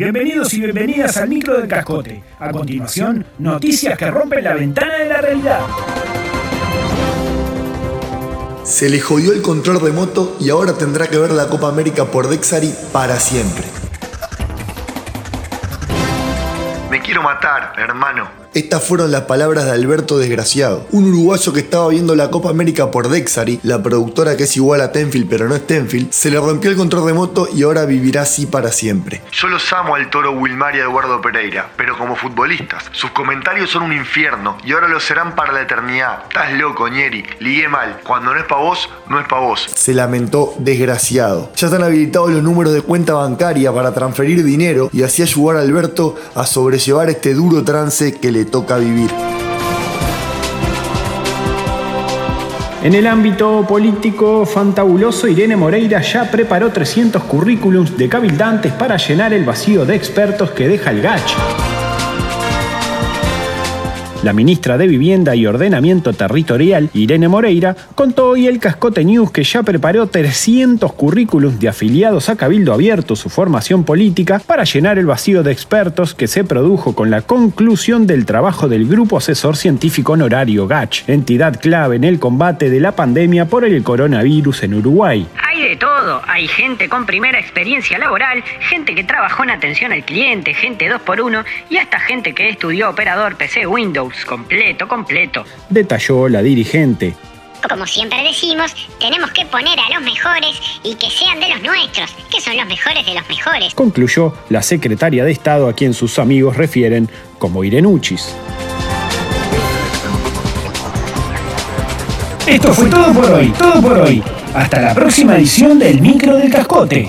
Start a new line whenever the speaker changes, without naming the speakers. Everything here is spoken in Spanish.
Bienvenidos y bienvenidas al micro del cascote. A continuación, noticias que rompen la ventana de la realidad.
Se le jodió el control remoto y ahora tendrá que ver la Copa América por Dexari para siempre.
Me quiero matar, hermano.
Estas fueron las palabras de Alberto Desgraciado, un uruguayo que estaba viendo la Copa América por Dexari, la productora que es igual a Tenfield pero no es Tenfield, se le rompió el control remoto y ahora vivirá así para siempre.
Yo los amo al toro Wilmar y a Eduardo Pereira, pero como futbolistas. Sus comentarios son un infierno y ahora lo serán para la eternidad. Estás loco, Ñeri. Ligué mal. Cuando no es para vos, no es para vos.
Se lamentó Desgraciado. Ya están habilitados los números de cuenta bancaria para transferir dinero y así ayudar a Alberto a sobrellevar este duro trance que le toca vivir.
En el ámbito político fantabuloso, Irene Moreira ya preparó 300 currículums de cabildantes para llenar el vacío de expertos que deja el GACH. La ministra de Vivienda y Ordenamiento Territorial, Irene Moreira, contó hoy el Cascote News que ya preparó 300 currículums de afiliados a Cabildo Abierto, su formación política, para llenar el vacío de expertos que se produjo con la conclusión del trabajo del Grupo Asesor Científico Honorario GACH, entidad clave en el combate de la pandemia por el coronavirus en Uruguay.
De todo. Hay gente con primera experiencia laboral, gente que trabajó en atención al cliente, gente 2x1 y hasta gente que estudió operador PC Windows completo, completo.
Detalló la dirigente.
Como siempre decimos, tenemos que poner a los mejores y que sean de los nuestros, que son los mejores de los mejores.
Concluyó la secretaria de Estado a quien sus amigos refieren como Irenuchis. Esto fue todo por hoy, todo por hoy. Hasta la próxima edición del Micro del Cascote.